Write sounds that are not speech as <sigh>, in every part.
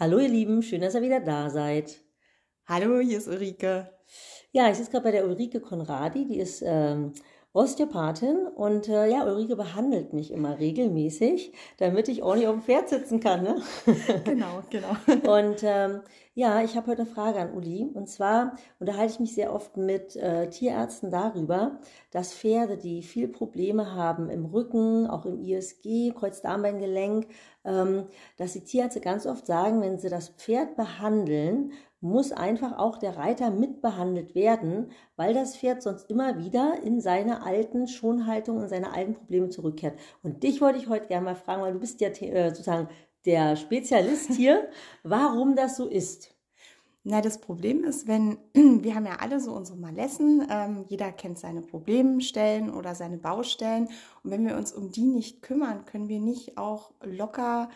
Hallo ihr Lieben, schön, dass ihr wieder da seid. Hallo, hier ist Ulrike. Ja, ich sitze gerade bei der Ulrike Konradi, die ist ähm, Osteopathin und äh, ja, Ulrike behandelt mich immer regelmäßig, damit ich ordentlich auf dem Pferd sitzen kann. Ne? <laughs> Genau, genau. Und ähm, ja, ich habe heute eine Frage an Uli. Und zwar unterhalte ich mich sehr oft mit äh, Tierärzten darüber, dass Pferde, die viel Probleme haben im Rücken, auch im ISG, Kreuzdarmbeingelenk, ähm, dass die Tierärzte ganz oft sagen, wenn sie das Pferd behandeln, muss einfach auch der Reiter mitbehandelt werden, weil das Pferd sonst immer wieder in seine alten Schonhaltungen und seine alten Probleme zurückkehrt. Und dich wollte ich heute gerne mal fragen, weil du bist ja äh, sozusagen der Spezialist hier, <laughs> warum das so ist. Na, das Problem ist, wenn <clears throat> wir haben ja alle so unsere Malessen, ähm, jeder kennt seine Problemstellen oder seine Baustellen und wenn wir uns um die nicht kümmern, können wir nicht auch locker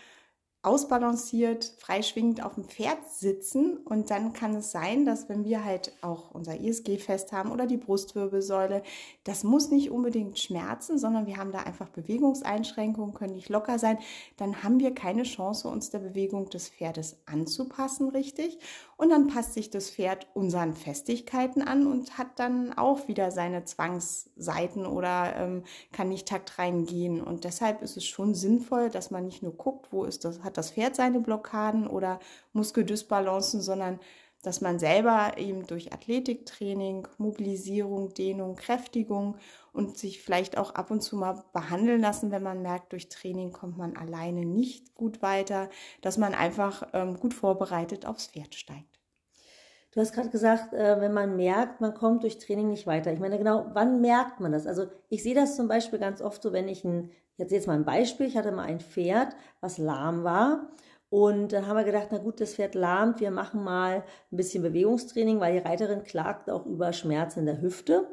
ausbalanciert, freischwingend auf dem Pferd sitzen. Und dann kann es sein, dass wenn wir halt auch unser ISG fest haben oder die Brustwirbelsäule, das muss nicht unbedingt schmerzen, sondern wir haben da einfach Bewegungseinschränkungen, können nicht locker sein. Dann haben wir keine Chance, uns der Bewegung des Pferdes anzupassen, richtig. Und dann passt sich das Pferd unseren Festigkeiten an und hat dann auch wieder seine Zwangsseiten oder ähm, kann nicht takt reingehen. Und deshalb ist es schon sinnvoll, dass man nicht nur guckt, wo ist das, hat das Pferd seine Blockaden oder Muskeldysbalancen, sondern dass man selber eben durch Athletiktraining, Mobilisierung, Dehnung, Kräftigung und sich vielleicht auch ab und zu mal behandeln lassen, wenn man merkt, durch Training kommt man alleine nicht gut weiter, dass man einfach ähm, gut vorbereitet aufs Pferd steigt. Du hast gerade gesagt, äh, wenn man merkt, man kommt durch Training nicht weiter. Ich meine, genau, wann merkt man das? Also ich sehe das zum Beispiel ganz oft so, wenn ich ein, jetzt jetzt mal ein Beispiel, ich hatte mal ein Pferd, was lahm war und dann haben wir gedacht, na gut, das Pferd lahmt, wir machen mal ein bisschen Bewegungstraining, weil die Reiterin klagt auch über Schmerzen in der Hüfte.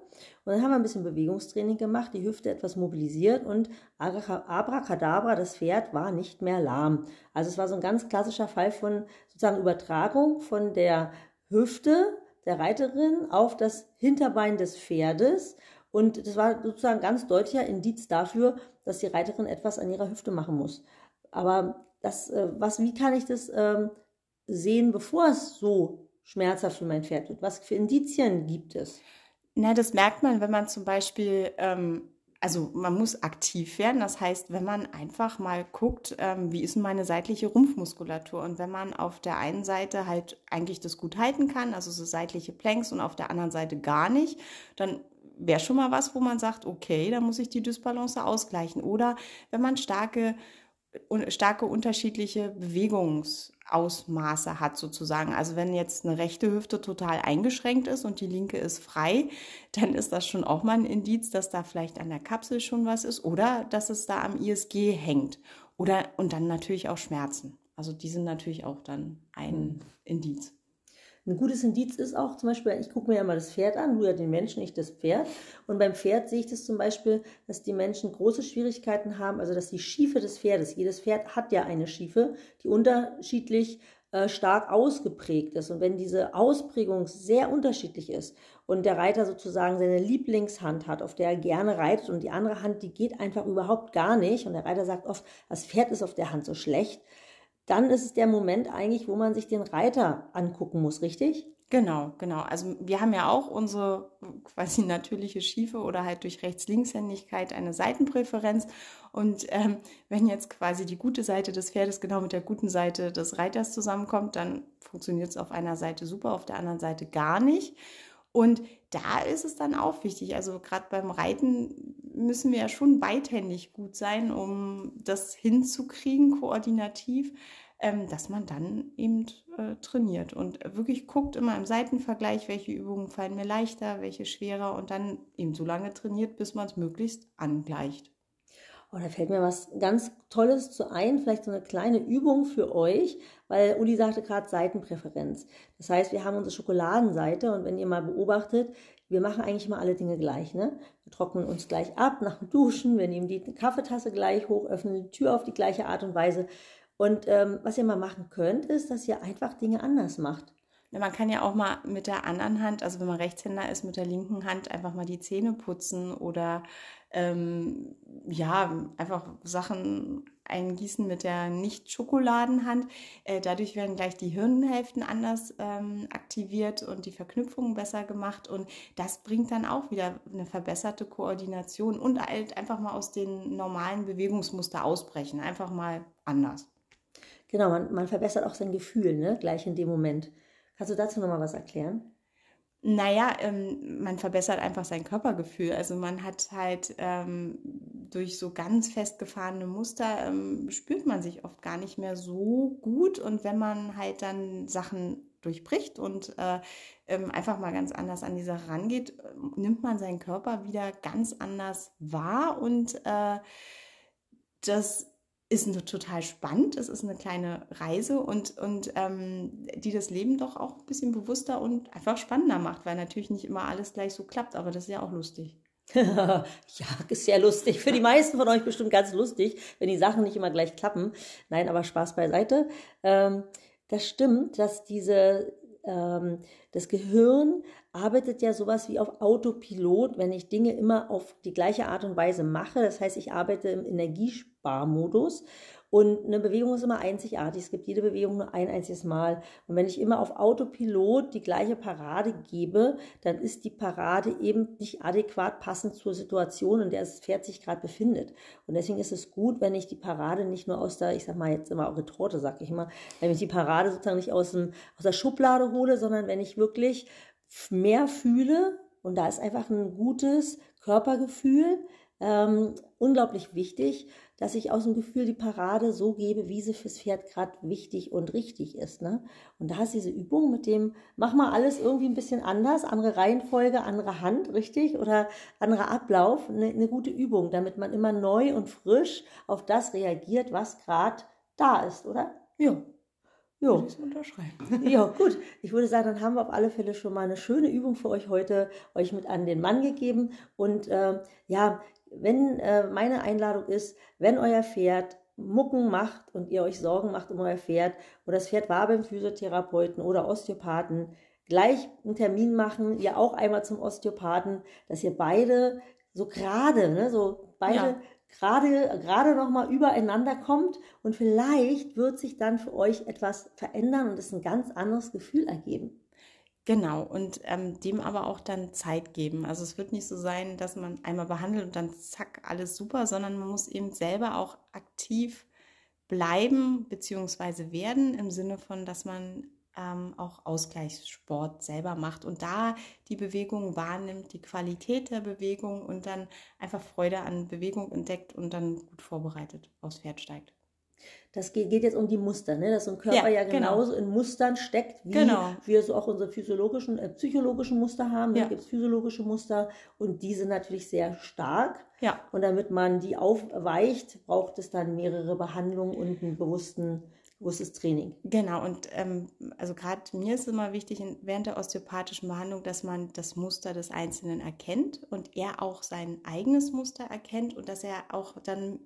Und dann haben wir ein bisschen Bewegungstraining gemacht, die Hüfte etwas mobilisiert und abracadabra, das Pferd war nicht mehr lahm. Also es war so ein ganz klassischer Fall von sozusagen Übertragung von der Hüfte der Reiterin auf das Hinterbein des Pferdes. Und das war sozusagen ganz deutlicher Indiz dafür, dass die Reiterin etwas an ihrer Hüfte machen muss. Aber das, äh, was, wie kann ich das ähm, sehen, bevor es so schmerzhaft für mein Pferd wird? Was für Indizien gibt es? Na, das merkt man, wenn man zum Beispiel, ähm, also man muss aktiv werden. Das heißt, wenn man einfach mal guckt, ähm, wie ist meine seitliche Rumpfmuskulatur? Und wenn man auf der einen Seite halt eigentlich das gut halten kann, also so seitliche Planks und auf der anderen Seite gar nicht, dann wäre schon mal was, wo man sagt, okay, da muss ich die Dysbalance ausgleichen. Oder wenn man starke starke unterschiedliche Bewegungsausmaße hat sozusagen. Also wenn jetzt eine rechte Hüfte total eingeschränkt ist und die linke ist frei, dann ist das schon auch mal ein Indiz, dass da vielleicht an der Kapsel schon was ist oder dass es da am ISG hängt. Oder und dann natürlich auch Schmerzen. Also die sind natürlich auch dann ein hm. Indiz. Ein gutes Indiz ist auch zum Beispiel, ich gucke mir ja mal das Pferd an, du ja den Menschen, nicht das Pferd. Und beim Pferd sehe ich das zum Beispiel, dass die Menschen große Schwierigkeiten haben, also dass die Schiefe des Pferdes, jedes Pferd hat ja eine Schiefe, die unterschiedlich äh, stark ausgeprägt ist. Und wenn diese Ausprägung sehr unterschiedlich ist und der Reiter sozusagen seine Lieblingshand hat, auf der er gerne reitet und die andere Hand, die geht einfach überhaupt gar nicht und der Reiter sagt oft, das Pferd ist auf der Hand so schlecht, dann ist es der Moment eigentlich, wo man sich den Reiter angucken muss, richtig? Genau, genau. Also wir haben ja auch unsere quasi natürliche Schiefe oder halt durch Rechts-Linkshändigkeit eine Seitenpräferenz. Und ähm, wenn jetzt quasi die gute Seite des Pferdes genau mit der guten Seite des Reiters zusammenkommt, dann funktioniert es auf einer Seite super, auf der anderen Seite gar nicht. Und da ist es dann auch wichtig. Also gerade beim Reiten müssen wir ja schon beidhändig gut sein, um das hinzukriegen, koordinativ, ähm, dass man dann eben äh, trainiert und wirklich guckt immer im Seitenvergleich, welche Übungen fallen mir leichter, welche schwerer und dann eben so lange trainiert, bis man es möglichst angleicht. Oh, da fällt mir was ganz Tolles zu ein, vielleicht so eine kleine Übung für euch, weil Uli sagte gerade Seitenpräferenz. Das heißt, wir haben unsere Schokoladenseite und wenn ihr mal beobachtet, wir machen eigentlich immer alle Dinge gleich. Ne? Wir trocknen uns gleich ab nach dem Duschen, wir nehmen die Kaffeetasse gleich hoch, öffnen die Tür auf die gleiche Art und Weise. Und ähm, was ihr mal machen könnt, ist, dass ihr einfach Dinge anders macht. Man kann ja auch mal mit der anderen Hand, also wenn man Rechtshänder ist, mit der linken Hand einfach mal die Zähne putzen oder ähm, ja, einfach Sachen eingießen mit der Nicht-Schokoladenhand. Äh, dadurch werden gleich die Hirnhälften anders ähm, aktiviert und die Verknüpfungen besser gemacht. Und das bringt dann auch wieder eine verbesserte Koordination und halt einfach mal aus den normalen Bewegungsmuster ausbrechen. Einfach mal anders. Genau, man, man verbessert auch sein Gefühl, ne? gleich in dem Moment. Kannst du dazu nochmal was erklären? Naja, ähm, man verbessert einfach sein Körpergefühl. Also man hat halt ähm, durch so ganz festgefahrene Muster ähm, spürt man sich oft gar nicht mehr so gut. Und wenn man halt dann Sachen durchbricht und äh, ähm, einfach mal ganz anders an die Sache rangeht, nimmt man seinen Körper wieder ganz anders wahr und äh, das ist total spannend. Es ist eine kleine Reise und, und ähm, die das Leben doch auch ein bisschen bewusster und einfach spannender macht, weil natürlich nicht immer alles gleich so klappt, aber das ist ja auch lustig. <laughs> ja, ist sehr lustig. Für die meisten von euch bestimmt ganz lustig, wenn die Sachen nicht immer gleich klappen. Nein, aber Spaß beiseite. Ähm, das stimmt, dass diese ähm, das Gehirn arbeitet ja sowas wie auf Autopilot, wenn ich Dinge immer auf die gleiche Art und Weise mache. Das heißt, ich arbeite im Energiesparmodus und eine Bewegung ist immer einzigartig. Es gibt jede Bewegung nur ein einziges Mal. Und wenn ich immer auf Autopilot die gleiche Parade gebe, dann ist die Parade eben nicht adäquat passend zur Situation, in der das Pferd sich gerade befindet. Und deswegen ist es gut, wenn ich die Parade nicht nur aus der, ich sag mal jetzt immer auch Retorte, sag ich immer, wenn ich die Parade sozusagen nicht aus, dem, aus der Schublade hole, sondern wenn ich wirklich mehr fühle, und da ist einfach ein gutes Körpergefühl, ähm, unglaublich wichtig, dass ich aus dem Gefühl die Parade so gebe, wie sie fürs Pferd gerade wichtig und richtig ist. Ne? Und da ist diese Übung mit dem, mach mal alles irgendwie ein bisschen anders, andere Reihenfolge, andere Hand, richtig? Oder anderer Ablauf, eine, eine gute Übung, damit man immer neu und frisch auf das reagiert, was gerade da ist, oder? Ja. Jo. unterschreiben. <laughs> ja, gut. Ich würde sagen, dann haben wir auf alle Fälle schon mal eine schöne Übung für euch heute, euch mit an den Mann gegeben. Und äh, ja, wenn äh, meine Einladung ist, wenn euer Pferd Mucken macht und ihr euch Sorgen macht um euer Pferd oder das Pferd war beim Physiotherapeuten oder Osteopathen, gleich einen Termin machen, ihr auch einmal zum Osteopathen, dass ihr beide so gerade, ne, so beide ja. gerade gerade noch mal übereinander kommt und vielleicht wird sich dann für euch etwas verändern und es ein ganz anderes Gefühl ergeben. Genau, und ähm, dem aber auch dann Zeit geben. Also es wird nicht so sein, dass man einmal behandelt und dann zack, alles super, sondern man muss eben selber auch aktiv bleiben bzw. werden im Sinne von, dass man ähm, auch Ausgleichssport selber macht und da die Bewegung wahrnimmt, die Qualität der Bewegung und dann einfach Freude an Bewegung entdeckt und dann gut vorbereitet aufs Pferd steigt. Das geht, geht jetzt um die Muster, ne? dass so ein Körper ja, ja genau. genauso genau. in Mustern steckt, wie genau. wir so auch unsere physiologischen, äh, psychologischen Muster haben. Ja. Da gibt es physiologische Muster und die sind natürlich sehr stark. Ja. Und damit man die aufweicht, braucht es dann mehrere Behandlungen und einen bewussten bewusstes Training. Genau, und ähm, also gerade mir ist es immer wichtig, in, während der osteopathischen Behandlung, dass man das Muster des Einzelnen erkennt und er auch sein eigenes Muster erkennt und dass er auch dann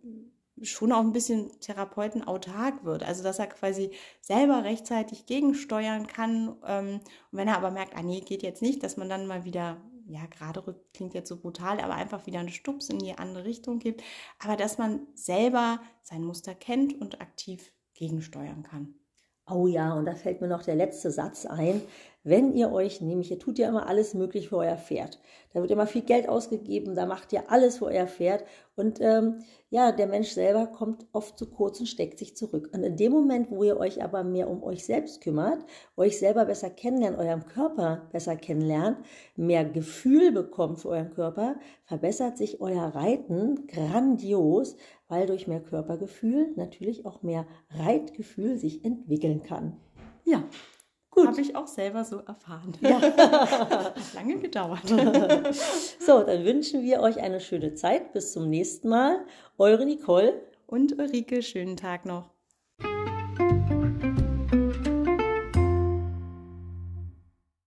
schon auch ein bisschen Therapeuten autark wird. Also dass er quasi selber rechtzeitig gegensteuern kann. Ähm, und wenn er aber merkt, ah nee, geht jetzt nicht, dass man dann mal wieder, ja, gerade rückt klingt jetzt so brutal, aber einfach wieder einen Stups in die andere Richtung gibt. Aber dass man selber sein Muster kennt und aktiv gegensteuern kann. Oh ja, und da fällt mir noch der letzte Satz ein. Wenn ihr euch, nämlich ihr tut ja immer alles möglich für euer Pferd. Da wird immer viel Geld ausgegeben, da macht ihr alles für euer Pferd. Und ähm, ja, der Mensch selber kommt oft zu kurz und steckt sich zurück. Und in dem Moment, wo ihr euch aber mehr um euch selbst kümmert, euch selber besser kennenlernt, eurem Körper besser kennenlernt, mehr Gefühl bekommt für euren Körper, verbessert sich euer Reiten grandios, weil durch mehr Körpergefühl natürlich auch mehr Reitgefühl sich entwickeln kann. Ja, Gut. Habe ich auch selber so erfahren. Ja. <laughs> Hat lange gedauert. <laughs> so, dann wünschen wir euch eine schöne Zeit. Bis zum nächsten Mal. Eure Nicole. Und Ulrike, schönen Tag noch.